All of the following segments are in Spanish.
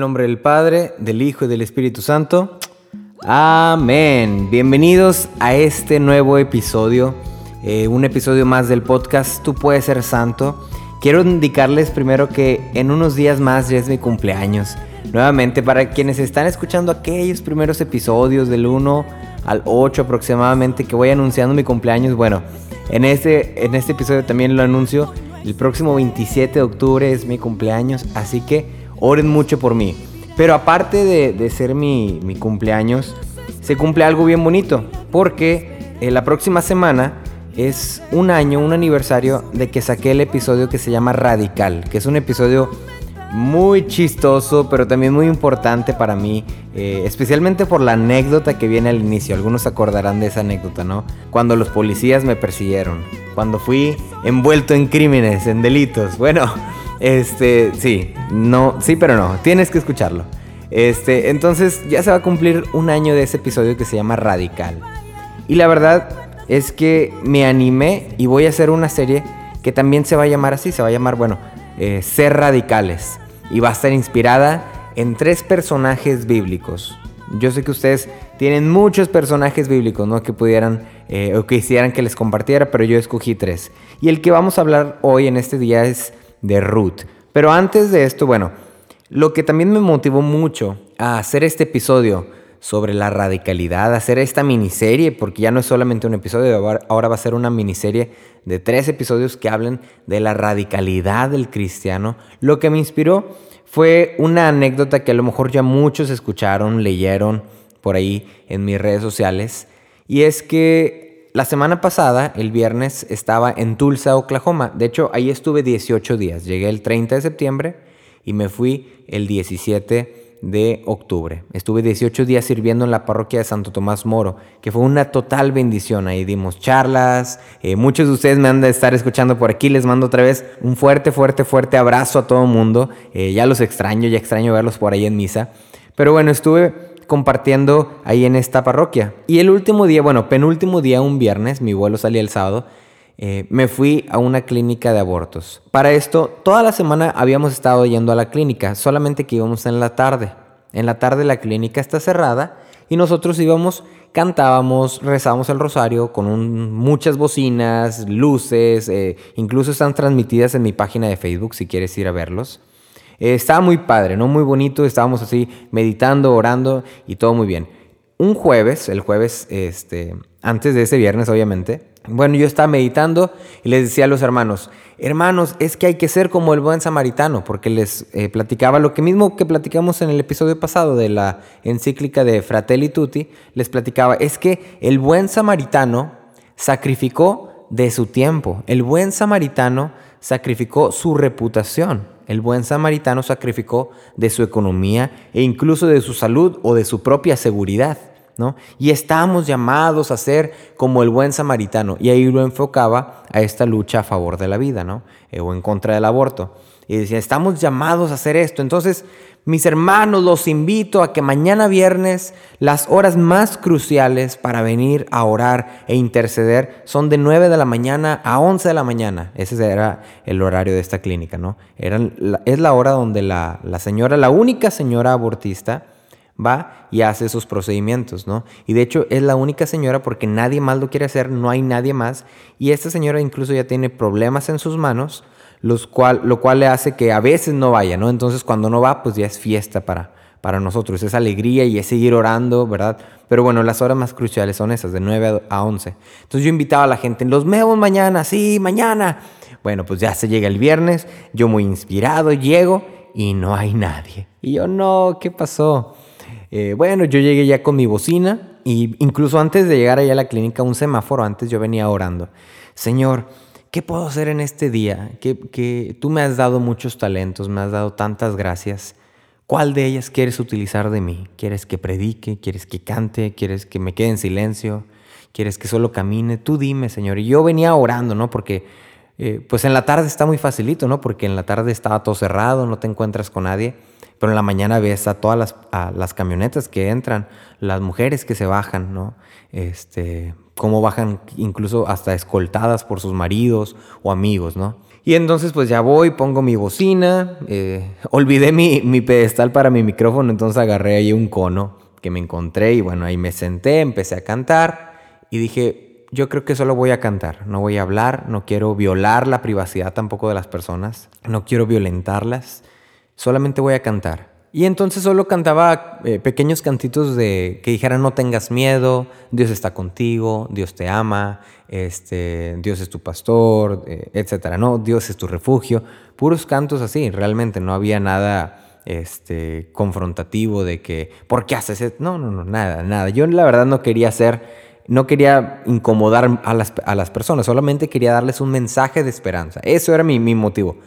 El nombre del Padre, del Hijo y del Espíritu Santo. Amén. Bienvenidos a este nuevo episodio, eh, un episodio más del podcast Tú puedes ser santo. Quiero indicarles primero que en unos días más ya es mi cumpleaños. Nuevamente, para quienes están escuchando aquellos primeros episodios del 1 al 8 aproximadamente que voy anunciando mi cumpleaños, bueno, en este, en este episodio también lo anuncio. El próximo 27 de octubre es mi cumpleaños, así que oren mucho por mí. Pero aparte de, ser mi, cumpleaños, se cumple algo bien bonito, porque eh, la próxima semana es un año, un aniversario de que saqué el episodio que se llama Radical, que es un episodio muy chistoso, pero también muy importante para mí, eh, especialmente por la anécdota que viene al inicio. Algunos acordarán de esa anécdota, ¿no? Cuando los policías me persiguieron, cuando fui envuelto en crímenes, en delitos. Bueno, este, sí, no, sí, pero no, tienes que escucharlo. Este, entonces ya se va a cumplir un año de ese episodio que se llama Radical. Y la verdad es que me animé y voy a hacer una serie que también se va a llamar así, se va a llamar, bueno, eh, Ser Radicales. Y va a estar inspirada en tres personajes bíblicos. Yo sé que ustedes tienen muchos personajes bíblicos, ¿no? Que pudieran eh, o que quisieran que les compartiera, pero yo escogí tres. Y el que vamos a hablar hoy en este día es de Ruth. Pero antes de esto, bueno, lo que también me motivó mucho a hacer este episodio sobre la radicalidad, hacer esta miniserie, porque ya no es solamente un episodio, ahora va a ser una miniserie de tres episodios que hablen de la radicalidad del cristiano. Lo que me inspiró fue una anécdota que a lo mejor ya muchos escucharon, leyeron por ahí en mis redes sociales, y es que la semana pasada, el viernes, estaba en Tulsa, Oklahoma. De hecho, ahí estuve 18 días. Llegué el 30 de septiembre y me fui el 17 de octubre. Estuve 18 días sirviendo en la parroquia de Santo Tomás Moro, que fue una total bendición. Ahí dimos charlas. Eh, muchos de ustedes me han de estar escuchando por aquí. Les mando otra vez un fuerte, fuerte, fuerte abrazo a todo el mundo. Eh, ya los extraño, ya extraño verlos por ahí en misa. Pero bueno, estuve compartiendo ahí en esta parroquia. Y el último día, bueno, penúltimo día, un viernes, mi vuelo salía el sábado, eh, me fui a una clínica de abortos. Para esto, toda la semana habíamos estado yendo a la clínica, solamente que íbamos en la tarde. En la tarde la clínica está cerrada y nosotros íbamos, cantábamos, rezábamos el rosario con muchas bocinas, luces, eh, incluso están transmitidas en mi página de Facebook si quieres ir a verlos. Eh, estaba muy padre, ¿no? Muy bonito, estábamos así meditando, orando y todo muy bien. Un jueves, el jueves, este, antes de ese viernes, obviamente, bueno, yo estaba meditando y les decía a los hermanos, hermanos, es que hay que ser como el buen samaritano, porque les eh, platicaba lo que mismo que platicamos en el episodio pasado de la encíclica de Fratelli Tutti, les platicaba, es que el buen samaritano sacrificó de su tiempo, el buen samaritano sacrificó su reputación. El buen samaritano sacrificó de su economía e incluso de su salud o de su propia seguridad. ¿no? Y estamos llamados a ser como el buen samaritano. Y ahí lo enfocaba a esta lucha a favor de la vida ¿no? Eh, o en contra del aborto. Y decía, estamos llamados a hacer esto. Entonces, mis hermanos, los invito a que mañana viernes las horas más cruciales para venir a orar e interceder son de 9 de la mañana a 11 de la mañana. Ese era el horario de esta clínica, ¿no? es la hora donde la, la señora, la única señora abortista, va y hace sus procedimientos, ¿no? Y de hecho es la única señora porque nadie más lo quiere hacer, no hay nadie más. Y esta señora incluso ya tiene problemas en sus manos los cual, lo cual le hace que a veces no vaya, ¿no? Entonces cuando no va, pues ya es fiesta para, para nosotros, es alegría y es seguir orando, ¿verdad? Pero bueno, las horas más cruciales son esas, de 9 a 11. Entonces yo invitaba a la gente, los vemos mañana, sí, mañana. Bueno, pues ya se llega el viernes, yo muy inspirado llego y no hay nadie. Y yo, no, ¿qué pasó? Eh, bueno, yo llegué ya con mi bocina y incluso antes de llegar allá a la clínica, un semáforo antes yo venía orando. Señor, ¿qué puedo hacer en este día? Que, que tú me has dado muchos talentos, me has dado tantas gracias. ¿Cuál de ellas quieres utilizar de mí? ¿Quieres que predique? ¿Quieres que cante? ¿Quieres que me quede en silencio? ¿Quieres que solo camine? Tú dime, Señor. Y yo venía orando, ¿no? Porque eh, pues en la tarde está muy facilito, ¿no? Porque en la tarde estaba todo cerrado, no te encuentras con nadie. Pero en la mañana ves a todas las, las camionetas que entran, las mujeres que se bajan, ¿no? Este, cómo bajan incluso hasta escoltadas por sus maridos o amigos, ¿no? Y entonces pues ya voy, pongo mi bocina, eh, olvidé mi, mi, pedestal para mi micrófono, entonces agarré ahí un cono que me encontré y bueno, ahí me senté, empecé a cantar y dije, yo creo que solo voy a cantar, no voy a hablar, no quiero violar la privacidad tampoco de las personas, no quiero violentarlas, solamente voy a cantar. Y entonces solo cantaba eh, pequeños cantitos de que dijeran no tengas miedo, Dios está contigo, Dios te ama, este, Dios es tu pastor, eh, etcétera. No, Dios es tu refugio. Puros cantos así, realmente no había nada este, confrontativo de que, ¿por qué haces eso? No, no, no, nada, nada. Yo la verdad no quería hacer, no quería incomodar a las, a las personas, solamente quería darles un mensaje de esperanza. Eso era mi, mi motivo,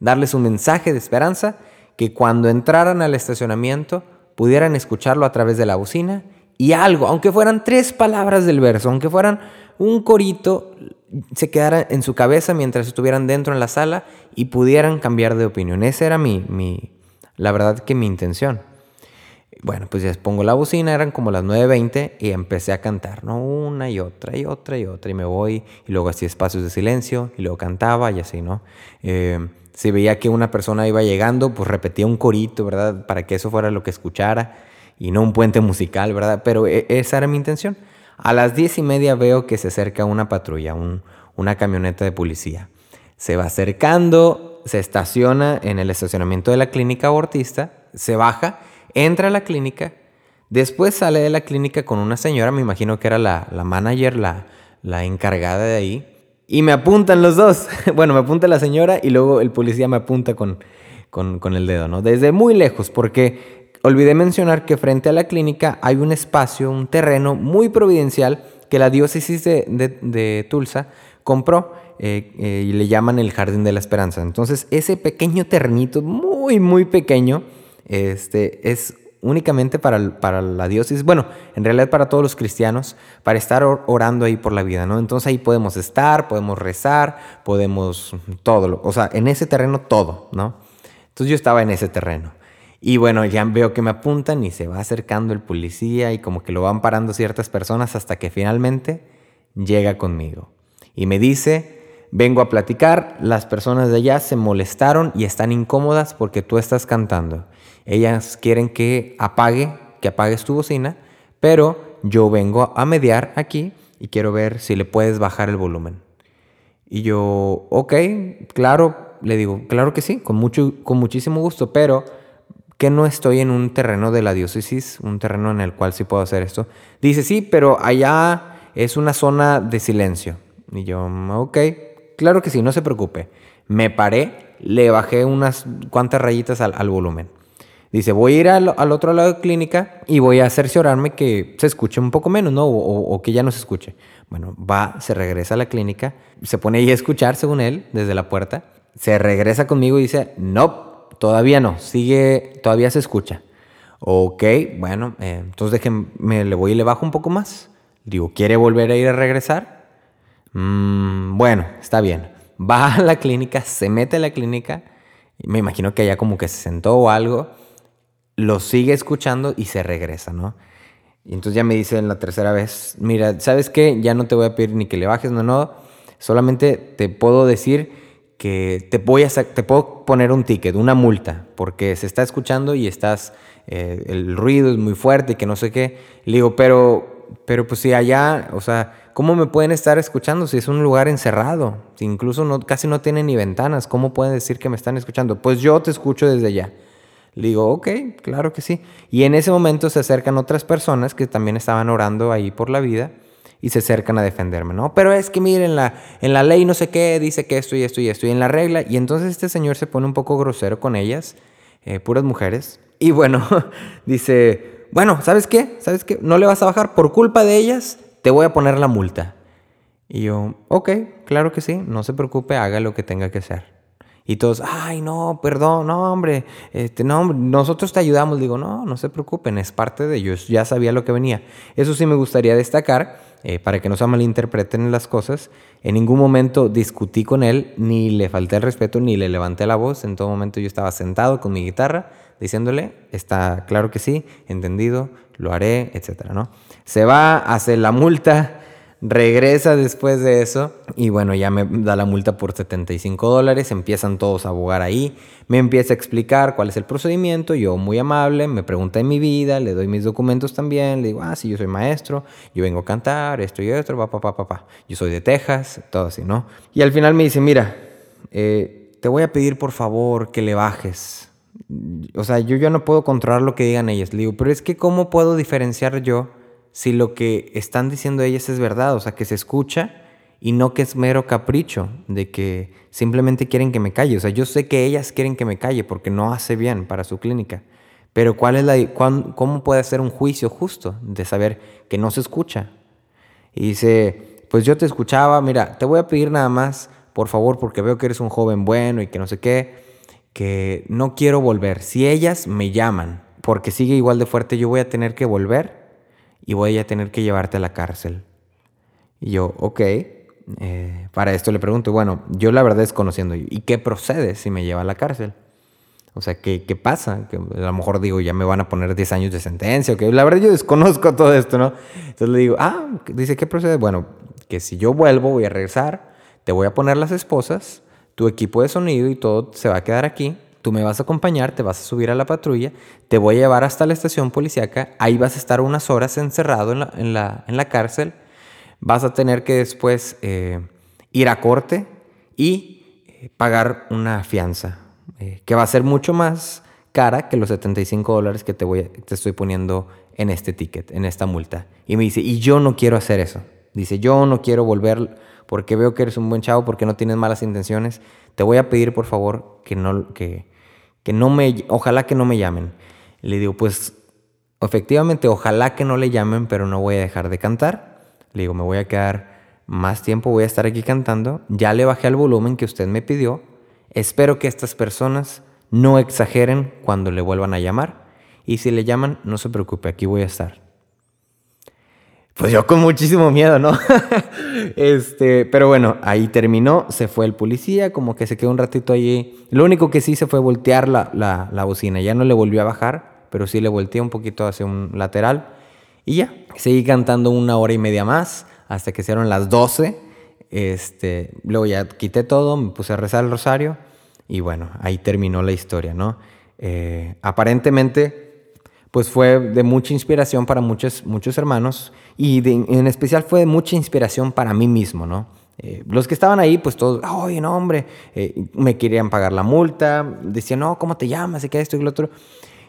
darles un mensaje de esperanza que cuando entraran al estacionamiento pudieran escucharlo a través de la bocina y algo, aunque fueran tres palabras del verso, aunque fueran un corito, se quedara en su cabeza mientras estuvieran dentro en la sala y pudieran cambiar de opinión. Esa era mi, mi la verdad que mi intención. Bueno, pues ya pongo la bocina, eran como las 9.20 y empecé a cantar, ¿no? Una y otra y otra y otra y me voy y luego hacía espacios de silencio y luego cantaba y así, ¿no? Eh, si veía que una persona iba llegando, pues repetía un corito, ¿verdad? Para que eso fuera lo que escuchara y no un puente musical, ¿verdad? Pero e, esa era mi intención. A las diez y media veo que se acerca una patrulla, una camioneta de policía. Se va acercando, se estaciona en el estacionamiento de la clínica abortista, se baja, entra a la clínica, después sale de la clínica con una señora, me imagino que era la, la manager, la, la encargada de ahí, y me apuntan los dos. bueno, me apunta la señora y luego el policía me apunta con, con, el dedo, ¿no? Desde muy lejos, porque olvidé mencionar que frente a la clínica hay un espacio, un terreno muy providencial que la diócesis de, Tulsa compró eh, eh, y le llaman el Jardín de la Esperanza. Entonces, ese pequeño terrenito, muy, muy pequeño, este, es únicamente para, para, la diócesis, bueno, en realidad para todos los cristianos, para estar orando ahí por la vida, ¿no? Entonces ahí podemos estar, podemos rezar, podemos todo, o sea, en ese terreno todo, ¿no? Entonces yo estaba en ese terreno. Y bueno, ya veo que me apuntan y se va acercando el policía y como que lo van parando ciertas personas hasta que finalmente llega conmigo. Y me dice, vengo a platicar, las personas de allá se molestaron y están incómodas porque tú estás cantando. Ellas quieren que apague, que apagues tu bocina, pero yo vengo a mediar aquí y quiero ver si le puedes bajar el volumen. Y yo, ok, claro, le digo, claro que sí, con, mucho, con muchísimo gusto, pero que no estoy en un terreno de la diócesis, un terreno en el cual sí puedo hacer esto. Dice, sí, pero allá es una zona de silencio. Y yo, ok, claro que sí, no se preocupe. Me paré, le bajé unas cuantas rayitas al volumen. Dice, voy a ir al, otro lado de clínica y voy a cerciorarme que se escuche un poco menos, ¿no? O, que ya no se escuche. Bueno, va, se regresa a la clínica, se pone ahí a escuchar, según él, desde la puerta. Se regresa conmigo y dice, no, todavía no, sigue, todavía se escucha. Ok, bueno, eh, entonces déjenme, le voy y le bajo un poco más. Digo, ¿quiere volver a ir a regresar? Mm, bueno, está bien. Va a la clínica, se mete a la clínica. Me imagino que allá como que se sentó o algo lo sigue escuchando y se regresa, ¿no? Y entonces ya me dice en la tercera vez, mira, ¿sabes qué? Ya no te voy a pedir ni que le bajes, no, no, solamente te puedo decir que te voy a te puedo poner un ticket, una multa, porque se está escuchando y estás, eh, el ruido es muy fuerte y que no sé qué. Le digo, pero, pero pues si allá, o sea, ¿cómo me pueden estar escuchando si es un lugar encerrado? Si incluso no, casi no tiene ni ventanas, ¿cómo pueden decir que me están escuchando? Pues yo te escucho desde allá. Le digo, ok, claro que sí. Y en ese momento se acercan otras personas que también estaban orando ahí por la vida y se acercan a defenderme, ¿no? Pero es que miren, la, en la ley no sé qué dice que esto y esto y esto y en la regla. Y entonces este señor se pone un poco grosero con ellas, eh, puras mujeres. Y bueno, dice, bueno, ¿sabes qué? ¿Sabes qué? No le vas a bajar por culpa de ellas, te voy a poner la multa. Y yo, ok, claro que sí, no se preocupe, haga lo que tenga que hacer. Y todos, ay, no, perdón, no, hombre, este, no, nosotros te ayudamos. Digo, no, no se preocupen, es parte de ellos, ya sabía lo que venía. Eso sí me gustaría destacar, eh, para que no se malinterpreten las cosas. En ningún momento discutí con él, ni le falté el respeto, ni le levanté la voz. En todo momento yo estaba sentado con mi guitarra, diciéndole, está claro que sí, entendido, lo haré, etcétera, ¿no? Se va, hace la multa Regresa después de eso y bueno, ya me da la multa por 75 dólares, empiezan todos a abogar ahí, me empieza a explicar cuál es el procedimiento, yo muy amable, me pregunta de mi vida, le doy mis documentos también, le digo, ah, sí, yo soy maestro, yo vengo a cantar, esto y esto, papá, papá, papá, yo soy de Texas, todo así, ¿no? Y al final me dice, mira, eh, te voy a pedir por favor que le bajes. O sea, yo ya no puedo controlar lo que digan ellas, le digo, pero es que ¿cómo puedo diferenciar yo? Si lo que están diciendo ellas es verdad, o sea, que se escucha y no que es mero capricho de que simplemente quieren que me calle. O sea, yo sé que ellas quieren que me calle porque no hace bien para su clínica. Pero ¿cuál es la, ¿cómo puede ser un juicio justo de saber que no se escucha? Y dice, pues yo te escuchaba, mira, te voy a pedir nada más, por favor, porque veo que eres un joven bueno y que no sé qué, que no quiero volver. Si ellas me llaman porque sigue igual de fuerte, yo voy a tener que volver y voy a tener que llevarte a la cárcel. Y yo, ok. Eh, para esto le pregunto, bueno, yo la verdad es conociendo, ¿y qué procede si me lleva a la cárcel? O sea, ¿qué, qué pasa? Que a lo mejor digo, ya me van a poner 10 años de sentencia, o que la verdad yo desconozco todo esto, ¿no? Entonces le digo, ah, dice, ¿qué procede? Bueno, que si yo vuelvo, voy a regresar, te voy a poner las esposas, tu equipo de sonido y todo se va a quedar aquí, Tú me vas a acompañar, te vas a subir a la patrulla, te voy a llevar hasta la estación policíaca, ahí vas a estar unas horas encerrado en la, en la, cárcel, vas a tener que después eh, ir a corte y eh, pagar una fianza, eh, que va a ser mucho más cara que los 75 dólares que te, voy, te estoy poniendo en este ticket, en esta multa. Y me dice, y yo no quiero hacer eso. Dice, yo no quiero volver porque veo que eres un buen chavo, porque no tienes malas intenciones. Te voy a pedir, por favor, que no, que, que no me, ojalá que no me llamen. Le digo, pues efectivamente, ojalá que no le llamen, pero no voy a dejar de cantar. Le digo, me voy a quedar más tiempo, voy a estar aquí cantando. Ya le bajé al volumen que usted me pidió. Espero que estas personas no exageren cuando le vuelvan a llamar. Y si le llaman, no se preocupe, aquí voy a estar. Pues yo con muchísimo miedo, ¿no? este, pero bueno, ahí terminó, se fue el policía, como que se quedó un ratito allí. Lo único que sí se fue voltear la, la, bocina, ya no le volvió a bajar, pero sí le volteé un poquito hacia un lateral. Y ya, seguí cantando una hora y media más, hasta que fueron las 12. Este, luego ya quité todo, me puse a rezar el rosario y bueno, ahí terminó la historia, ¿no? Eh, aparentemente pues fue de mucha inspiración para muchos, muchos hermanos y en especial fue de mucha inspiración para mí mismo, ¿no? Eh, los que estaban ahí, pues todos, oye, no, hombre, eh, me querían pagar la multa, decían, no, ¿cómo te llamas? Y que esto y lo otro.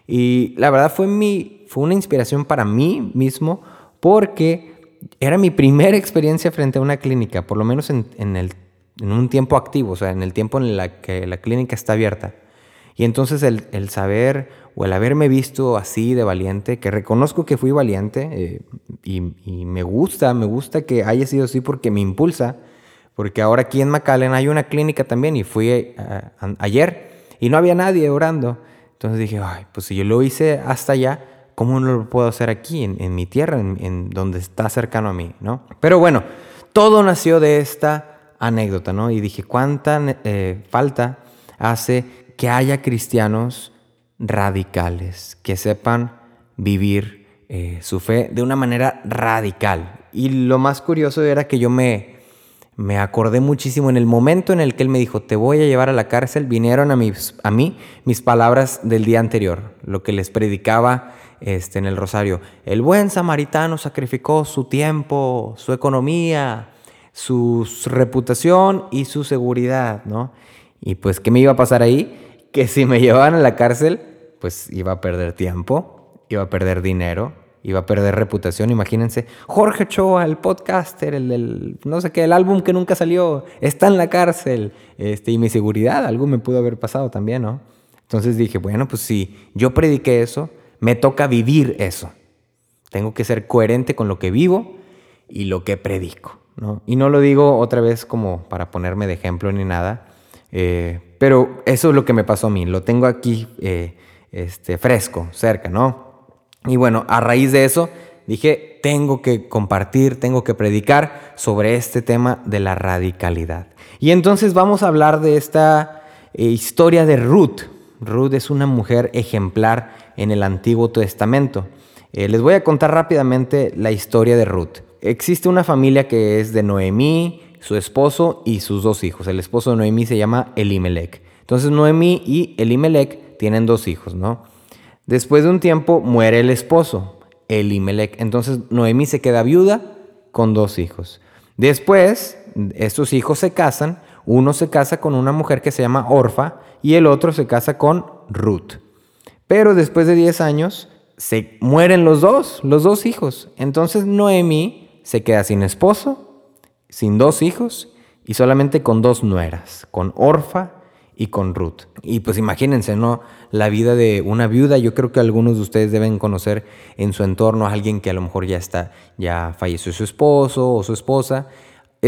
Y la verdad fue, mi, fue una inspiración para mí mismo porque era mi primera experiencia frente a una clínica, por lo menos en, en, el, en un tiempo activo, o sea, en el tiempo en el que la clínica está abierta. Y entonces el, el saber o el haberme visto así de valiente, que reconozco que fui valiente eh, y, me gusta, me gusta que haya sido así porque me impulsa, porque ahora aquí en McAllen hay una clínica también y fui eh, ayer y no había nadie orando. Entonces dije, ay, pues si yo lo hice hasta allá, ¿cómo no lo puedo hacer aquí, en, mi tierra, en, donde está cercano a mí, ¿no? Pero bueno, todo nació de esta anécdota, ¿no? Y dije, ¿cuánta eh, falta hace que haya cristianos radicales, que sepan vivir eh, su fe de una manera radical. Y lo más curioso era que yo me, me acordé muchísimo en el momento en el que él me dijo, te voy a llevar a la cárcel, vinieron a, mis, a mí mis palabras del día anterior, lo que les predicaba este, en el rosario. El buen samaritano sacrificó su tiempo, su economía, su reputación y su seguridad, ¿no? Y pues, ¿qué me iba a pasar ahí? Que si me llevaban a la cárcel, pues iba a perder tiempo, iba a perder dinero, iba a perder reputación. Imagínense, Jorge Choa, el podcaster, el del, no sé qué, el álbum que nunca salió, está en la cárcel. Este, y mi seguridad, algo me pudo haber pasado también, ¿no? Entonces dije, bueno, pues si yo prediqué eso, me toca vivir eso. Tengo que ser coherente con lo que vivo y lo que predico, ¿no? Y no lo digo otra vez como para ponerme de ejemplo ni nada, eh, pero eso es lo que me pasó a mí, lo tengo aquí eh, este, fresco, cerca, ¿no? Y bueno, a raíz de eso dije, tengo que compartir, tengo que predicar sobre este tema de la radicalidad. Y entonces vamos a hablar de esta eh, historia de Ruth. Ruth es una mujer ejemplar en el Antiguo Testamento. les voy a contar rápidamente la historia de Ruth. existe una familia que es de Noemí, su esposo y sus dos hijos. El esposo de Noemí se llama Elimelech. Entonces Noemí y Elimelech tienen dos hijos, ¿no? Después de un tiempo muere el esposo, Elimelech. Entonces Noemí se queda viuda con dos hijos. Después, estos hijos se casan. Uno se casa con una mujer que se llama Orfa y el otro se casa con Ruth. Pero después de 10 años, se mueren los dos, los dos hijos. Entonces Noemí se queda sin esposo, sin dos hijos y solamente con dos nueras, con Orfa y con Ruth. Y pues imagínense, ¿no? La vida de una viuda, yo creo que algunos de ustedes deben conocer en su entorno a alguien que a lo mejor ya está, ya falleció su esposo o su esposa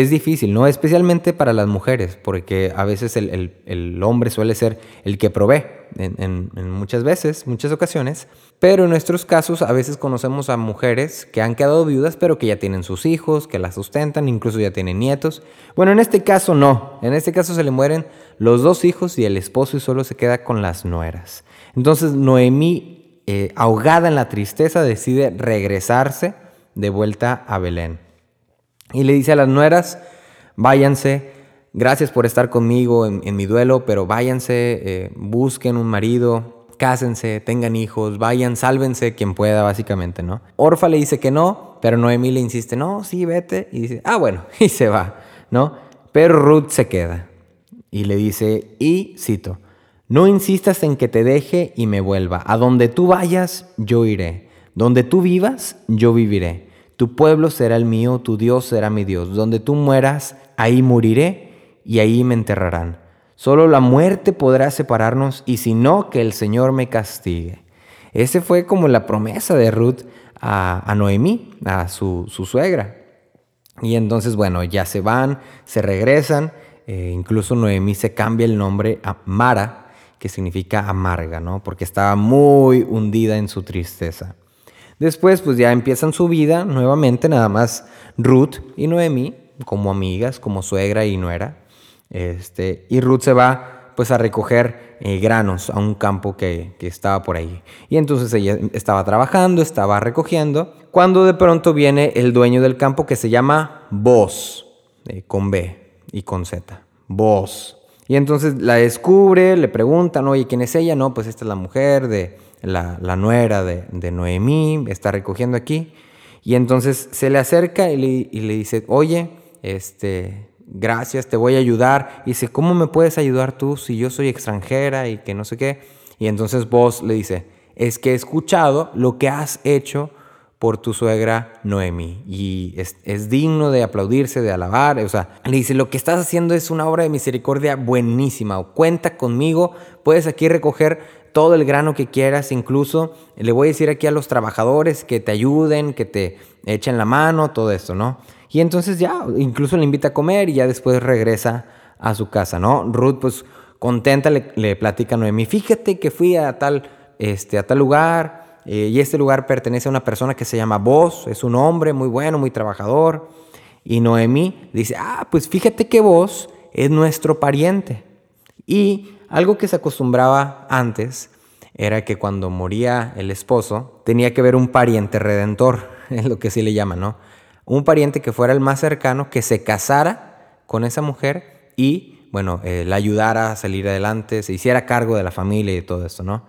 es difícil, ¿no? Especialmente para las mujeres, porque a veces el, hombre suele ser el que provee, en, muchas veces, muchas ocasiones, pero en nuestros casos a veces conocemos a mujeres que han quedado viudas, pero que ya tienen sus hijos, que las sustentan, incluso ya tienen nietos. Bueno, en este caso no, en este caso se le mueren los dos hijos y el esposo y solo se queda con las nueras. Entonces Noemí, eh, ahogada en la tristeza, decide regresarse de vuelta a Belén. Y le dice a las nueras, váyanse, gracias por estar conmigo en, mi duelo, pero váyanse, eh, busquen un marido, cásense, tengan hijos, vayan, sálvense quien pueda, básicamente, ¿no? Orfa le dice que no, pero Noemí le insiste, no, sí, vete. Y dice, ah, bueno, y se va, ¿no? Pero Ruth se queda y le dice, y cito, no insistas en que te deje y me vuelva. A donde tú vayas, yo iré. Donde tú vivas, yo viviré. Tu pueblo será el mío, tu Dios será mi Dios. Donde tú mueras, ahí moriré y ahí me enterrarán. Solo la muerte podrá separarnos y si no, que el Señor me castigue. Ese fue como la promesa de Ruth a, Noemí, a su, suegra. Y entonces, bueno, ya se van, se regresan. Eh, incluso Noemí se cambia el nombre a Mara, que significa amarga, ¿no? Porque estaba muy hundida en su tristeza. Después, pues ya empiezan su vida nuevamente, nada más Ruth y Noemí, como amigas, como suegra y nuera. Este, y Ruth se va pues a recoger eh, granos a un campo que, estaba por ahí. Y entonces ella estaba trabajando, estaba recogiendo, cuando de pronto viene el dueño del campo que se llama Boz, eh, con B y con Z, Boz. Y entonces la descubre, le preguntan, oye, ¿quién es ella? No, pues esta es la mujer de, la, nuera de, Noemí, está recogiendo aquí. Y entonces se le acerca y le, dice, oye, este, gracias, te voy a ayudar. Y dice, ¿cómo me puedes ayudar tú si yo soy extranjera y que no sé qué? Y entonces vos le dice, es que he escuchado lo que has hecho por tu suegra Noemí. Y es, es, digno de aplaudirse, de alabar. O sea, le dice, lo que estás haciendo es una obra de misericordia buenísima. Cuenta conmigo, puedes aquí recoger todo el grano que quieras, incluso le voy a decir aquí a los trabajadores que te ayuden, que te echen la mano, todo esto, ¿no? Y entonces ya, incluso le invita a comer y ya después regresa a su casa, ¿no? Ruth, pues contenta, le, platica a Noemí, fíjate que fui a tal, este, a tal lugar eh, y este lugar pertenece a una persona que se llama Vos, es un hombre muy bueno, muy trabajador. Y Noemí dice, ah, pues fíjate que Vos es nuestro pariente. Y algo que se acostumbraba antes era que cuando moría el esposo tenía que haber un pariente redentor, es lo que sí le llaman, ¿no? Un pariente que fuera el más cercano, que se casara con esa mujer y, bueno, eh, la ayudara a salir adelante, se hiciera cargo de la familia y todo eso, ¿no?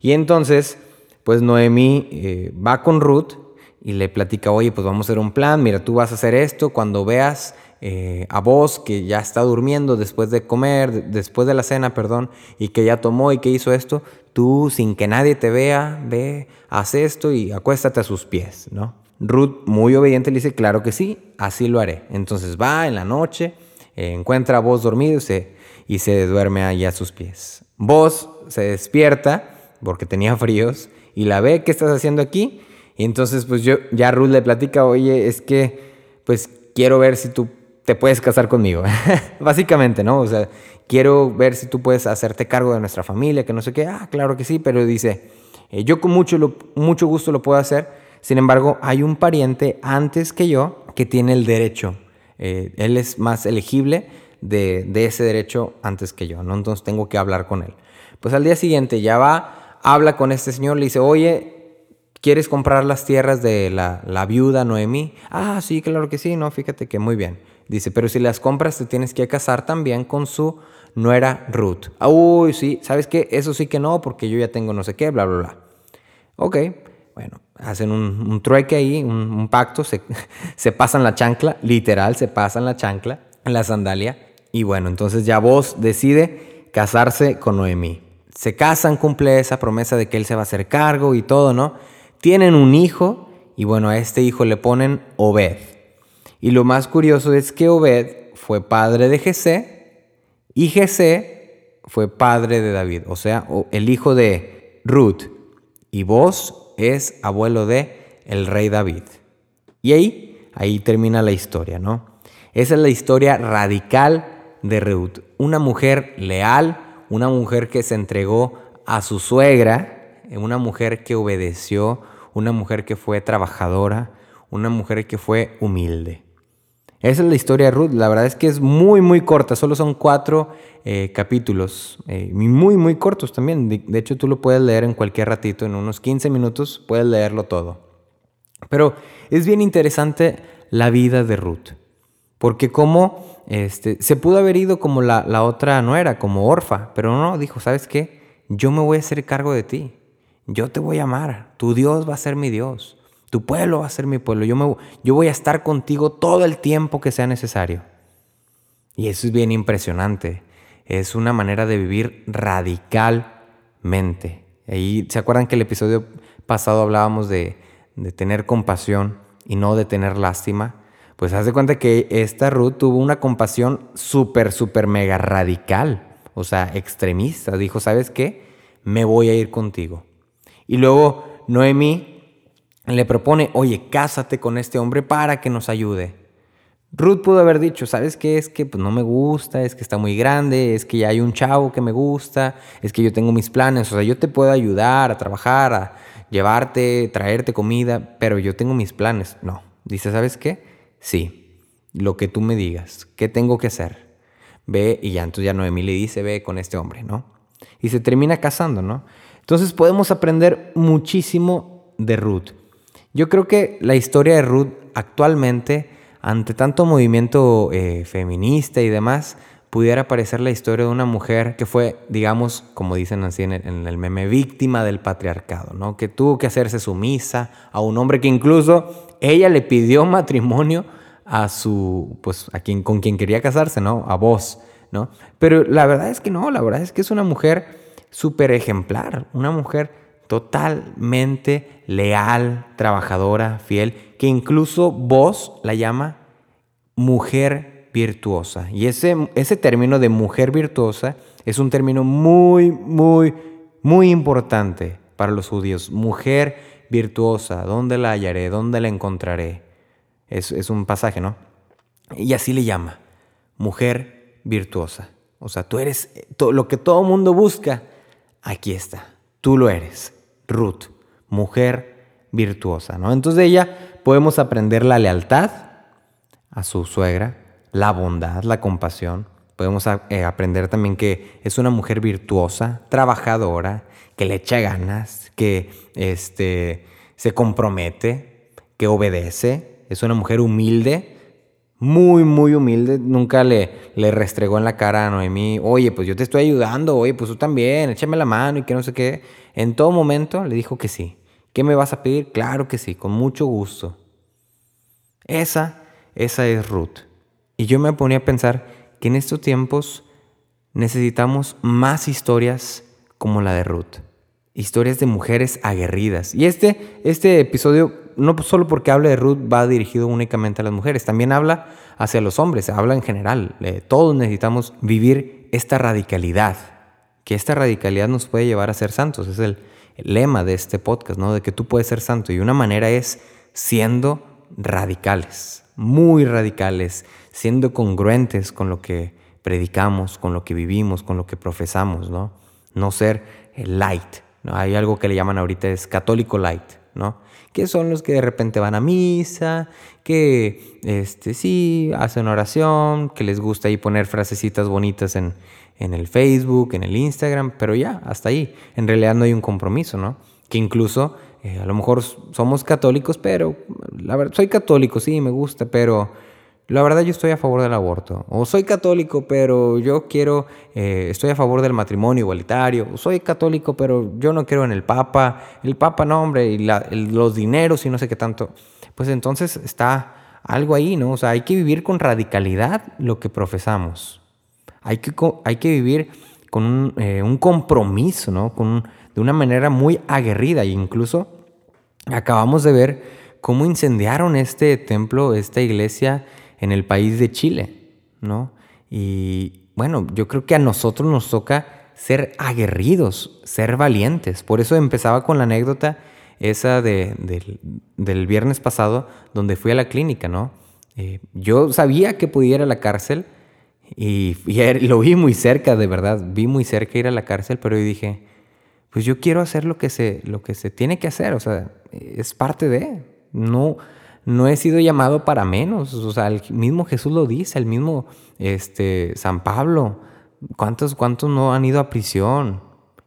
Y entonces, pues Noemí eh, va con Ruth y le platica, oye, pues vamos a hacer un plan, mira, tú vas a hacer esto, cuando veas eh, a vos que ya está durmiendo después de comer, después de la cena, perdón, y que ya tomó y que hizo esto, tú sin que nadie te vea, ve, haz esto y acuéstate a sus pies, ¿no? Ruth, muy obediente, le dice, claro que sí, así lo haré. Entonces va en la noche, eh, encuentra a vos dormido y se, y se duerme ahí a sus pies. Vos se despierta porque tenía fríos y la ve, ¿qué estás haciendo aquí? Y entonces pues yo, ya Ruth le platica, oye, es que pues quiero ver si tú te puedes casar conmigo. Básicamente, ¿no? O sea, quiero ver si tú puedes hacerte cargo de nuestra familia, que no sé qué. Ah, claro que sí, pero dice, eh, yo con mucho, mucho gusto lo puedo hacer. Sin embargo, hay un pariente antes que yo que tiene el derecho. Eh, él es más elegible de, ese derecho antes que yo, ¿no? Entonces tengo que hablar con él. Pues al día siguiente ya va, habla con este señor, le dice, oye, ¿quieres comprar las tierras de la, la viuda Noemí? Ah, sí, claro que sí, no, fíjate que muy bien. Dice, pero si las compras te tienes que casar también con su nuera Ruth. Ah, uy, sí, ¿sabes qué? Eso sí que no, porque yo ya tengo no sé qué, bla, bla, bla. Ok, bueno, hacen un, trueque ahí, un, pacto, se, se, pasan la chancla, literal, se pasan la chancla, la sandalia. Y bueno, entonces ya vos decide casarse con Noemí. Se casan, cumple esa promesa de que él se va a hacer cargo y todo, ¿no? Tienen un hijo y bueno, a este hijo le ponen Obed. Y lo más curioso es que Obed fue padre de Jesé y Jesé fue padre de David, o sea, el hijo de Ruth. Y vos es abuelo de el rey David. Y ahí, ahí termina la historia, ¿no? Esa es la historia radical de Ruth. Una mujer leal, una mujer que se entregó a su suegra, una mujer que obedeció, una mujer que fue trabajadora, una mujer que fue humilde. Esa es la historia de Ruth. La verdad es que es muy, muy corta. Solo son cuatro eh, capítulos. Eh, muy, muy cortos también. De, hecho, tú lo puedes leer en cualquier ratito. En unos 15 minutos puedes leerlo todo. Pero es bien interesante la vida de Ruth. Porque como este, se pudo haber ido como la, la otra no era, como Orfa. Pero no, dijo, ¿sabes qué? Yo me voy a hacer cargo de ti. Yo te voy a amar. Tu Dios va a ser mi Dios. Tu pueblo va a ser mi pueblo. Yo, me, yo voy a estar contigo todo el tiempo que sea necesario. Y eso es bien impresionante. Es una manera de vivir radicalmente. Ahí, ¿Se acuerdan que el episodio pasado hablábamos de, de tener compasión y no de tener lástima? Pues haz de cuenta que esta Ruth tuvo una compasión súper, súper mega radical. O sea, extremista. Dijo, ¿sabes qué? Me voy a ir contigo. Y luego Noemí le propone, oye, cásate con este hombre para que nos ayude. Ruth pudo haber dicho, ¿sabes qué? Es que pues, no me gusta, es que está muy grande, es que ya hay un chavo que me gusta, es que yo tengo mis planes, o sea, yo te puedo ayudar a trabajar, a llevarte, traerte comida, pero yo tengo mis planes. No, dice, ¿sabes qué? Sí, lo que tú me digas, ¿qué tengo que hacer? Ve, y ya entonces ya Noemí le dice, ve con este hombre, ¿no? Y se termina casando, ¿no? Entonces podemos aprender muchísimo de Ruth. Yo creo que la historia de Ruth actualmente, ante tanto movimiento eh, feminista y demás, pudiera parecer la historia de una mujer que fue, digamos, como dicen así en el, meme, víctima del patriarcado, ¿no? Que tuvo que hacerse sumisa a un hombre que incluso ella le pidió matrimonio a su, pues, a quien, con quien quería casarse, ¿no? A vos, ¿no? Pero la verdad es que no, la verdad es que es una mujer súper ejemplar, una mujer totalmente leal, trabajadora, fiel, que incluso vos la llama mujer virtuosa. Y ese, ese término de mujer virtuosa es un término muy, muy, muy importante para los judíos. Mujer virtuosa, ¿dónde la hallaré? ¿Dónde la encontraré? Es, es un pasaje, ¿no? Y así le llama, mujer virtuosa. O sea, tú eres lo que todo mundo busca, aquí está, tú lo eres. Ruth, mujer virtuosa, ¿no? Entonces de ella podemos aprender la lealtad a su suegra, la bondad, la compasión. Podemos eh, aprender también que es una mujer virtuosa, trabajadora, que le echa ganas, que este, se compromete, que obedece. Es una mujer humilde, muy, muy humilde. Nunca le, le restregó en la cara a Noemí, oye, pues yo te estoy ayudando, oye, pues tú también, échame la mano y que no sé qué. En todo momento le dijo que sí. ¿Qué me vas a pedir? Claro que sí, con mucho gusto. Esa, esa es Ruth. Y yo me ponía a pensar que en estos tiempos necesitamos más historias como la de Ruth. Historias de mujeres aguerridas. Y este, este episodio no solo porque habla de Ruth va dirigido únicamente a las mujeres, también habla hacia los hombres, habla en general. Eh, todos necesitamos vivir esta radicalidad, que esta radicalidad nos puede llevar a ser santos. Es el, lema de este podcast, ¿no? De que tú puedes ser santo. Y una manera es siendo radicales, muy radicales, siendo congruentes con lo que predicamos, con lo que vivimos, con lo que profesamos, ¿no? No ser light. ¿no? Hay algo que le llaman ahorita es católico light, ¿no? Que son los que de repente van a misa, que este, sí, hacen oración, que les gusta ahí poner frasecitas bonitas en, en el Facebook, en el Instagram, pero ya, hasta ahí. En realidad no hay un compromiso, ¿no? Que incluso Eh, a lo mejor somos católicos, pero la verdad, soy católico, sí, me gusta, pero la verdad yo estoy a favor del aborto. O soy católico, pero yo quiero, eh, estoy a favor del matrimonio igualitario. Soy católico, pero yo no creo en el Papa. El Papa, no, hombre, y los dineros y no sé qué tanto. Pues entonces está algo ahí, ¿no? O sea, hay que vivir con radicalidad lo que profesamos. Hay que, hay que vivir con un, eh, compromiso, ¿no? Con de una manera muy aguerrida. E incluso acabamos de ver cómo incendiaron este templo, esta iglesia en el país de Chile, ¿no? Y bueno, yo creo que a nosotros nos toca ser aguerridos, ser valientes. Por eso empezaba con la anécdota esa de, del viernes pasado, donde fui a la clínica, ¿no? Eh, yo sabía que podía ir a la cárcel y, lo vi muy cerca, de verdad, vi muy cerca ir a la cárcel, pero yo dije, pues yo quiero hacer lo que se, lo que se tiene que hacer, o sea, es parte de, no, no he sido llamado para menos. O sea, el mismo Jesús lo dice, el mismo este, San Pablo. ¿Cuántos, ¿Cuántos no han ido a prisión?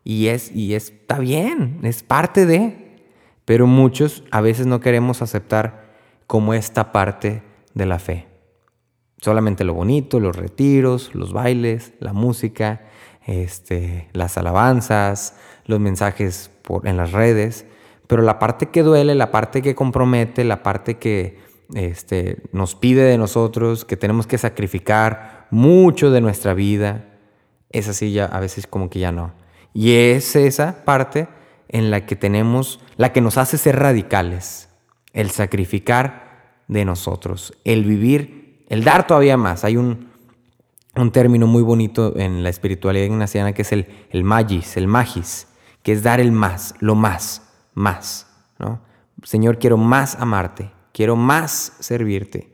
Y, es, y está bien, es parte de. Pero muchos a veces no queremos aceptar como esta parte de la fe. Solamente lo bonito, los retiros, los bailes, la música, este, las alabanzas, los mensajes por, en las redes. Pero la parte que duele, la parte que compromete, la parte que este, nos pide de nosotros, que tenemos que sacrificar mucho de nuestra vida, es así ya a veces como que ya no. Y es esa parte en la que tenemos, la que nos hace ser radicales, el sacrificar de nosotros, el vivir, el dar todavía más. Hay un, un término muy bonito en la espiritualidad ignaciana que es el, el magis, el magis, que es dar el más, lo más más, ¿no? Señor, quiero más amarte, quiero más servirte,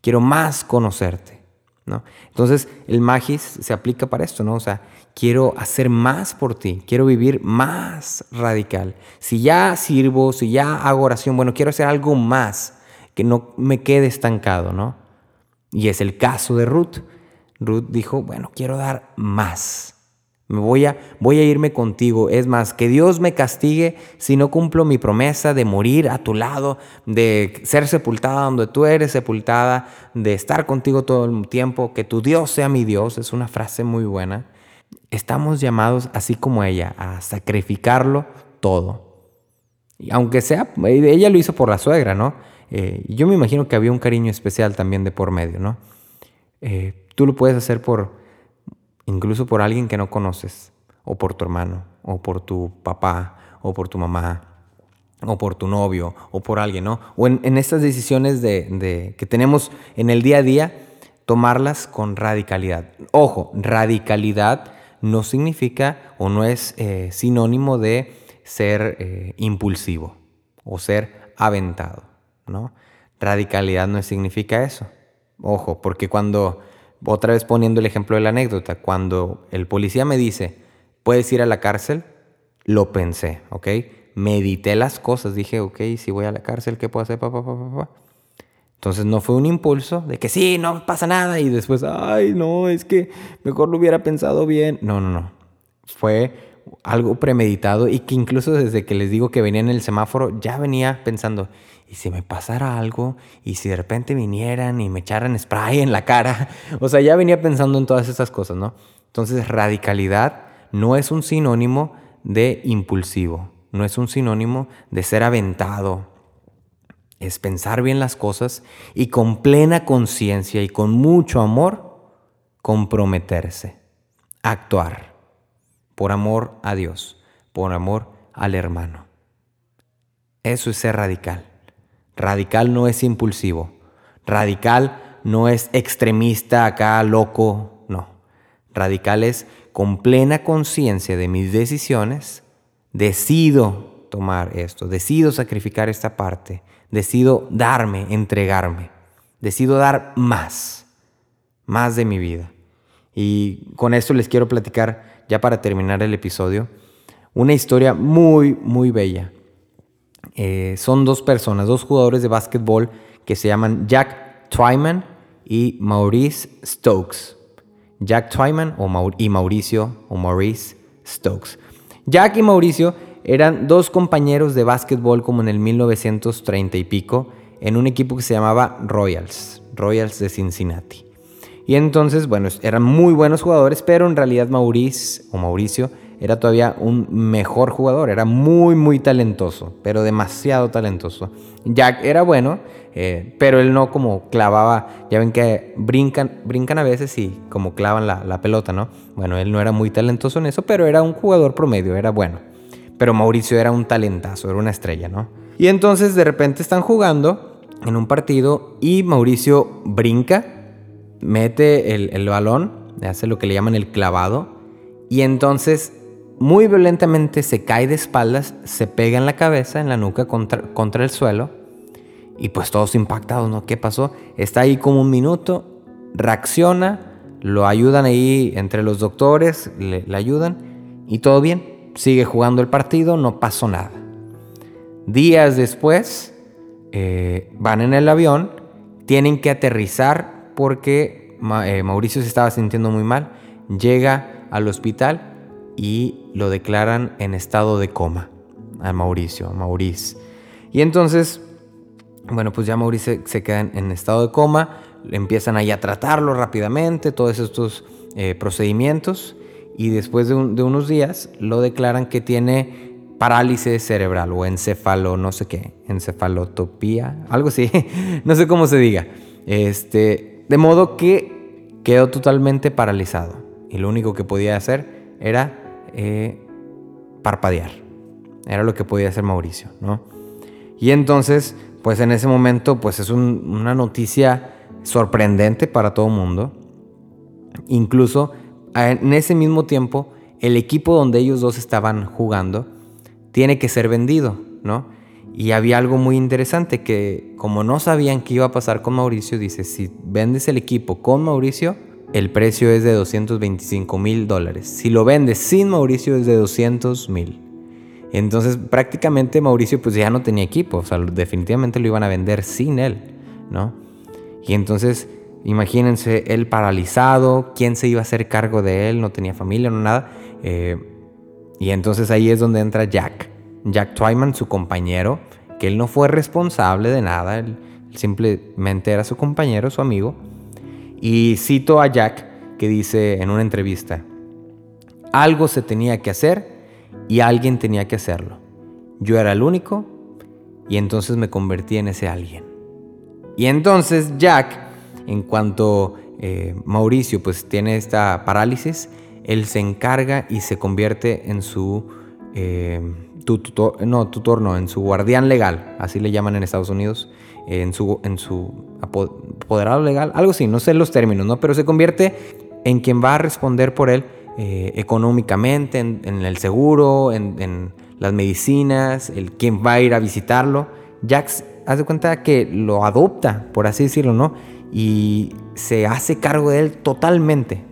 quiero más conocerte, ¿no? Entonces, el magis se aplica para esto, ¿no? O sea, quiero hacer más por ti, quiero vivir más radical. Si ya sirvo, si ya hago oración, bueno, quiero hacer algo más, que no me quede estancado, ¿no? Y es el caso de Ruth. Ruth dijo, bueno, quiero dar más. Voy a, voy a irme contigo. Es más, que Dios me castigue si no cumplo mi promesa de morir a tu lado, de ser sepultada donde tú eres sepultada, de estar contigo todo el tiempo, que tu Dios sea mi Dios. Es una frase muy buena. Estamos llamados, así como ella, a sacrificarlo todo. Y aunque sea, ella lo hizo por la suegra, ¿no? Eh, yo me imagino que había un cariño especial también de por medio, ¿no? Eh, tú lo puedes hacer por incluso por alguien que no conoces, o por tu hermano, o por tu papá, o por tu mamá, o por tu novio, o por alguien, ¿no? O en, estas decisiones de, que tenemos en el día a día, tomarlas con radicalidad. Ojo, radicalidad no significa o no es eh, sinónimo de ser eh, impulsivo o ser aventado, ¿no? Radicalidad no significa eso. Ojo, porque cuando otra vez poniendo el ejemplo de la anécdota, cuando el policía me dice, puedes ir a la cárcel, lo pensé, ¿ok? Medité las cosas, dije, ok, si voy a la cárcel, ¿qué puedo hacer? Entonces no fue un impulso de que sí, no pasa nada y después, ay, no, es que mejor lo hubiera pensado bien. No, no, no. Fue algo premeditado y que incluso desde que les digo que venía en el semáforo, ya venía pensando, y si me pasara algo, y si de repente vinieran y me echaran spray en la cara, o sea, ya venía pensando en todas esas cosas, ¿no? Entonces, radicalidad no es un sinónimo de impulsivo, no es un sinónimo de ser aventado, es pensar bien las cosas y con plena conciencia y con mucho amor comprometerse, actuar por amor a Dios, por amor al hermano. Eso es ser radical. Radical no es impulsivo. Radical no es extremista acá, loco, no. Radical es con plena conciencia de mis decisiones, decido tomar esto, decido sacrificar esta parte, decido darme, entregarme, decido dar más, más de mi vida. Y con esto les quiero platicar, ya para terminar el episodio, una historia muy, muy bella eh, son dos personas, dos jugadores de básquetbol que se llaman Jack Twyman y Maurice Stokes. Jack Twyman y Mauricio o Maurice Stokes. Jack y Mauricio eran dos compañeros de básquetbol como en el 1930 y pico en un equipo que se llamaba Royals, Royals de Cincinnati. Y entonces, bueno, eran muy buenos jugadores, pero en realidad Maurice o Mauricio era todavía un mejor jugador, era muy, muy talentoso, pero demasiado talentoso. Jack era bueno, eh, pero él no como clavaba, ya ven que brincan, brincan a veces y como clavan la, la pelota, ¿no? Bueno, él no era muy talentoso en eso, pero era un jugador promedio, era bueno. Pero Mauricio era un talentazo, era una estrella, ¿no? Y entonces de repente están jugando en un partido y Mauricio brinca, mete el, el balón, hace lo que le llaman el clavado, y entonces muy violentamente se cae de espaldas, se pega en la cabeza, en la nuca contra, contra el suelo. Y pues todos impactados, ¿no? ¿Qué pasó? Está ahí como un minuto, reacciona, lo ayudan ahí entre los doctores, le, ayudan y todo bien. Sigue jugando el partido, no pasó nada. Días después, eh, van en el avión, tienen que aterrizar porque eh, Mauricio se estaba sintiendo muy mal. Llega al hospital y lo declaran en estado de coma a Mauricio, a Maurice. Y entonces, bueno, pues ya Mauricio se queda en, estado de coma, empiezan ahí a tratarlo rápidamente, todos estos eh, procedimientos, y después de, unos días lo declaran que tiene parálisis cerebral o encefalo, no sé qué, encefalotopía, algo así, no sé cómo se diga. Este, de modo que quedó totalmente paralizado y lo único que podía hacer era eh, parpadear. Era lo que podía hacer Mauricio, ¿no? Y entonces, pues en ese momento, pues es una noticia sorprendente para todo el mundo. Incluso en ese mismo tiempo, el equipo donde ellos dos estaban jugando tiene que ser vendido, ¿no? Y había algo muy interesante que como no sabían qué iba a pasar con Mauricio, dice, si vendes el equipo con Mauricio, el precio es de 225 mil dólares. Si lo vendes sin Mauricio es de 200 mil. Entonces prácticamente Mauricio pues ya no tenía equipo, o sea, definitivamente lo iban a vender sin él, ¿no? Y entonces imagínense él paralizado, quién se iba a hacer cargo de él, no tenía familia, no nada. Eh, y entonces ahí es donde entra Jack, Jack Twyman, su compañero, que él no fue responsable de nada, él simplemente era su compañero, su amigo y cito a Jack que dice en una entrevista, algo se tenía que hacer y alguien tenía que hacerlo. Yo era el único y entonces me convertí en ese alguien. Y entonces Jack, en cuanto eh, Mauricio pues tiene esta parálisis, él se encarga y se convierte en su eh, tutor, no, tutor no, en su guardián legal, así le llaman en Estados Unidos, en su, en su apoderado legal, algo así, no sé los términos, ¿no? Pero se convierte en quien va a responder por él eh, económicamente, en, el seguro, en, las medicinas, el quien va a ir a visitarlo. Jax hace cuenta que lo adopta, por así decirlo, ¿no? Y se hace cargo de él totalmente,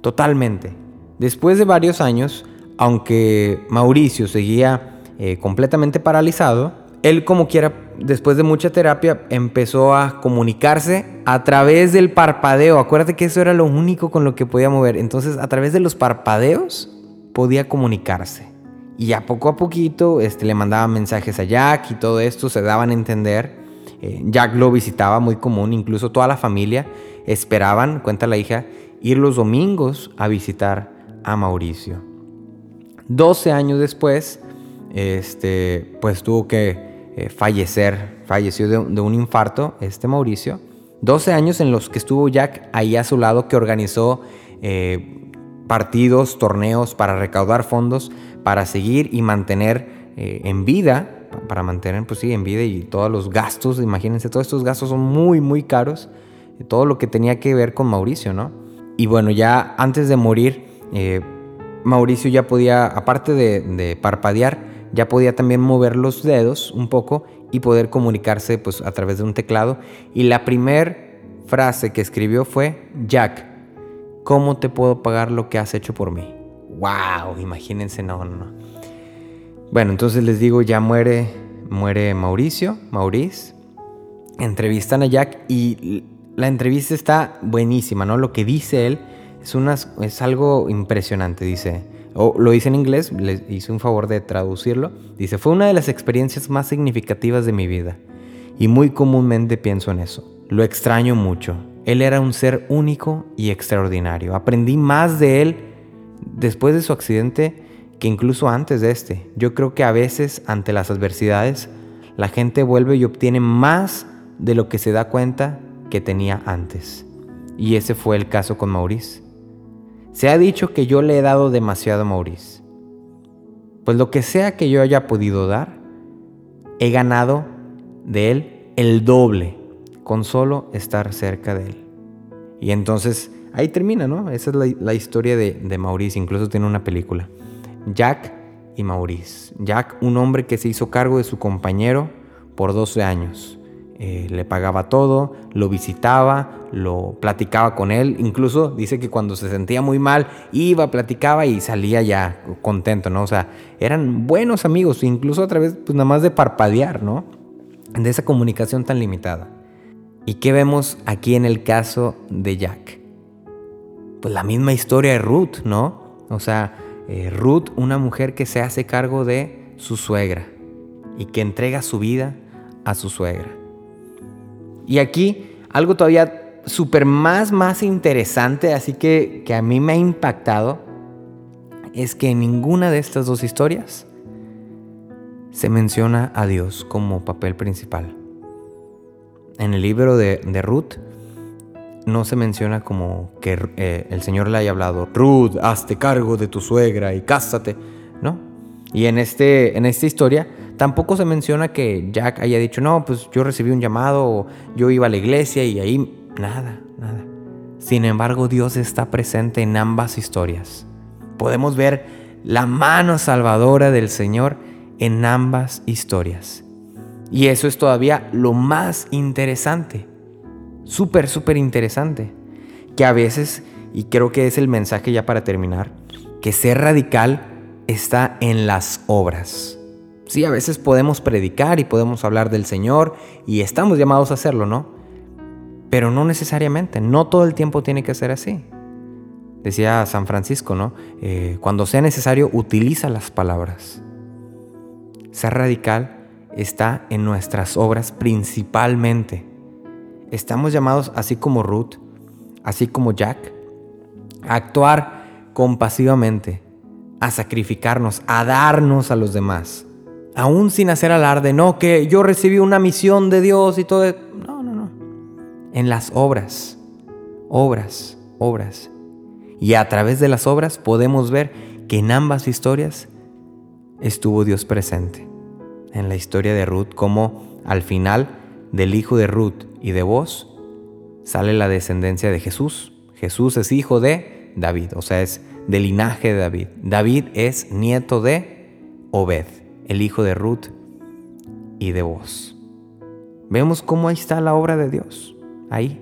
totalmente. Después de varios años, aunque Mauricio seguía eh, completamente paralizado, él como quiera después de mucha terapia, empezó a comunicarse a través del parpadeo. Acuérdate que eso era lo único con lo que podía mover. Entonces, a través de los parpadeos podía comunicarse. Y a poco a poquito este, le mandaba mensajes a Jack y todo esto se daban a entender. Eh, Jack lo visitaba muy común, incluso toda la familia esperaban, cuenta la hija, ir los domingos a visitar a Mauricio. 12 años después, este, pues tuvo que eh, fallecer, falleció de, un infarto, este Mauricio. 12 años en los que estuvo Jack ahí a su lado, que organizó eh, partidos, torneos para recaudar fondos, para seguir y mantener eh, en vida, para mantener, pues sí, en vida y todos los gastos, imagínense, todos estos gastos son muy, muy caros, todo lo que tenía que ver con Mauricio, ¿no? Y bueno, ya antes de morir, Mauricio ya podía, aparte de parpadear, ya podía también mover los dedos un poco y poder comunicarse pues a través de un teclado. Y la primera frase que escribió fue, Jack, ¿cómo te puedo pagar lo que has hecho por mí? ¡Wow! Imagínense, no, no, no. Bueno, entonces les digo, ya muere, muere Mauricio, Maurice. Entrevistan a Jack y la entrevista está buenísima, ¿no? Lo que dice él es, es algo impresionante, dice. O lo hice en inglés, les hice un favor de traducirlo. Dice, fue una de las experiencias más significativas de mi vida y muy comúnmente pienso en eso. Lo extraño mucho. Él era un ser único y extraordinario. Aprendí más de él después de su accidente que incluso antes de este. Yo creo que a veces ante las adversidades la gente vuelve y obtiene más de lo que se da cuenta que tenía antes. Y ese fue el caso con Maurice. Se ha dicho que yo le he dado demasiado a Maurice. Pues lo que sea que yo haya podido dar, he ganado de él el doble con solo estar cerca de él. Y entonces ahí termina, ¿no? Esa es la, historia de, de Maurice, incluso tiene una película. Jack y Maurice. Jack, un hombre que se hizo cargo de su compañero por 12 años. Eh, le pagaba todo, lo visitaba, lo platicaba con él. Incluso dice que cuando se sentía muy mal, iba, platicaba y salía ya contento, ¿no? O sea, eran buenos amigos, incluso a través, pues nada más de parpadear, ¿no? De esa comunicación tan limitada. ¿Y qué vemos aquí en el caso de Jack? Pues la misma historia de Ruth, ¿no? O sea, eh, Ruth, una mujer que se hace cargo de su suegra y que entrega su vida a su suegra. Y aquí algo todavía súper más, más interesante, así que, que a mí me ha impactado, es que en ninguna de estas dos historias se menciona a Dios como papel principal. En el libro de, de Ruth no se menciona como que eh, el Señor le haya hablado, Ruth, hazte cargo de tu suegra y cásate, ¿no? Y en, este, en esta historia Tampoco se menciona que Jack haya dicho, no, pues yo recibí un llamado o yo iba a la iglesia y ahí nada, nada. Sin embargo, Dios está presente en ambas historias. Podemos ver la mano salvadora del Señor en ambas historias. Y eso es todavía lo más interesante. Súper, súper interesante. Que a veces, y creo que es el mensaje ya para terminar, que ser radical está en las obras. Sí, a veces podemos predicar y podemos hablar del Señor y estamos llamados a hacerlo, ¿no? Pero no necesariamente, no todo el tiempo tiene que ser así. Decía San Francisco, ¿no? Eh, cuando sea necesario, utiliza las palabras. Ser radical está en nuestras obras principalmente. Estamos llamados, así como Ruth, así como Jack, a actuar compasivamente, a sacrificarnos, a darnos a los demás aún sin hacer alarde, no, que yo recibí una misión de Dios y todo. No, no, no. En las obras, obras, obras. Y a través de las obras podemos ver que en ambas historias estuvo Dios presente. En la historia de Ruth, como al final del hijo de Ruth y de vos sale la descendencia de Jesús. Jesús es hijo de David, o sea, es del linaje de David. David es nieto de Obed el hijo de Ruth y de vos. Vemos cómo ahí está la obra de Dios. Ahí,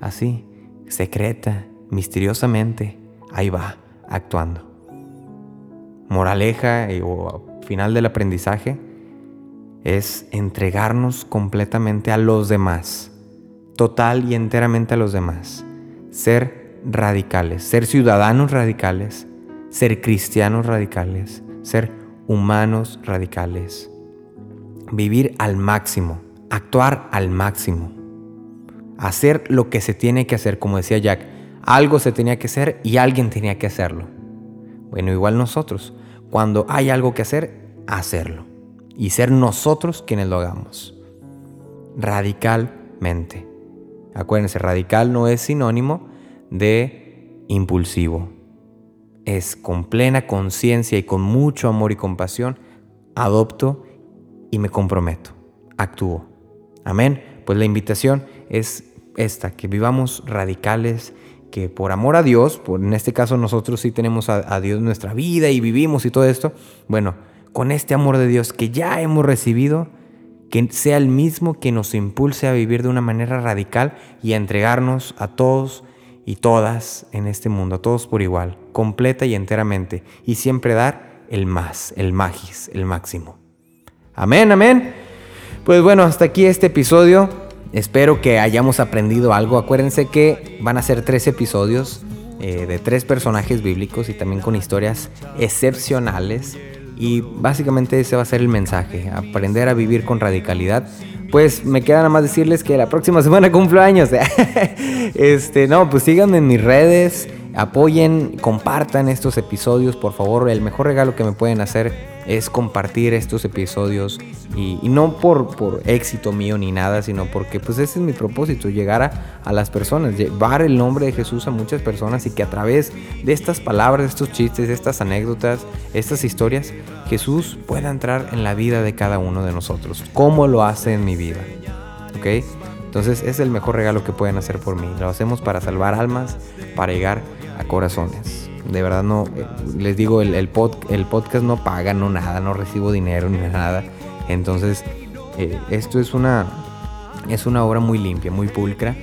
así, secreta, misteriosamente, ahí va, actuando. Moraleja o final del aprendizaje es entregarnos completamente a los demás, total y enteramente a los demás. Ser radicales, ser ciudadanos radicales, ser cristianos radicales, ser humanos radicales. Vivir al máximo, actuar al máximo. Hacer lo que se tiene que hacer, como decía Jack. Algo se tenía que hacer y alguien tenía que hacerlo. Bueno, igual nosotros. Cuando hay algo que hacer, hacerlo. Y ser nosotros quienes lo hagamos. Radicalmente. Acuérdense, radical no es sinónimo de impulsivo es con plena conciencia y con mucho amor y compasión, adopto y me comprometo, actúo. Amén. Pues la invitación es esta, que vivamos radicales, que por amor a Dios, por, en este caso nosotros sí tenemos a, a Dios nuestra vida y vivimos y todo esto, bueno, con este amor de Dios que ya hemos recibido, que sea el mismo que nos impulse a vivir de una manera radical y a entregarnos a todos y todas en este mundo, todos por igual, completa y enteramente, y siempre dar el más, el magis, el máximo. Amén, amén. Pues bueno, hasta aquí este episodio. Espero que hayamos aprendido algo. Acuérdense que van a ser tres episodios. eh, de tres personajes bíblicos y también con historias excepcionales. Y básicamente ese va a ser el mensaje, aprender a vivir con radicalidad. Pues me queda nada más decirles que la próxima semana cumplo años. este, no, pues síganme en mis redes, apoyen, compartan estos episodios, por favor. El mejor regalo que me pueden hacer es compartir estos episodios y, no por, por, éxito mío ni nada, sino porque pues ese es mi propósito, llegar a, a, las personas, llevar el nombre de Jesús a muchas personas y que a través de estas palabras, estos chistes, estas anécdotas, estas historias, Jesús pueda entrar en la vida de cada uno de nosotros, como lo hace en mi vida. ¿Ok? Entonces es el mejor regalo que pueden hacer por mí. Lo hacemos para salvar almas, para llegar a corazones. De verdad no, les digo, el, el, podcast no paga, no nada, no recibo dinero ni nada. Entonces, eh, esto es una, es una obra muy limpia, muy pulcra.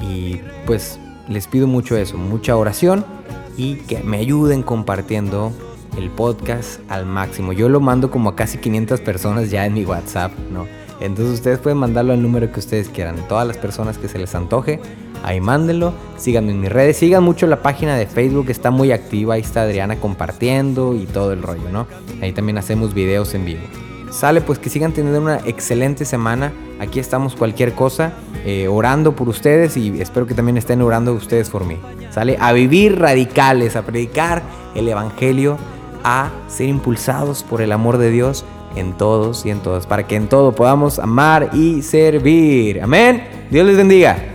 Y pues les pido mucho eso, mucha oración y que me ayuden compartiendo el podcast al máximo. Yo lo mando como a casi 500 personas ya en mi WhatsApp, ¿no? Entonces ustedes pueden mandarlo al número que ustedes quieran. Todas las personas que se les antoje, ahí mándenlo. Síganme en mis redes. Sigan mucho la página de Facebook, está muy activa. Ahí está Adriana compartiendo y todo el rollo, ¿no? Ahí también hacemos videos en vivo. Sale, pues que sigan teniendo una excelente semana. Aquí estamos cualquier cosa, eh, orando por ustedes y espero que también estén orando ustedes por mí. Sale a vivir radicales, a predicar el Evangelio, a ser impulsados por el amor de Dios en todos y en todas, para que en todo podamos amar y servir. Amén. Dios les bendiga.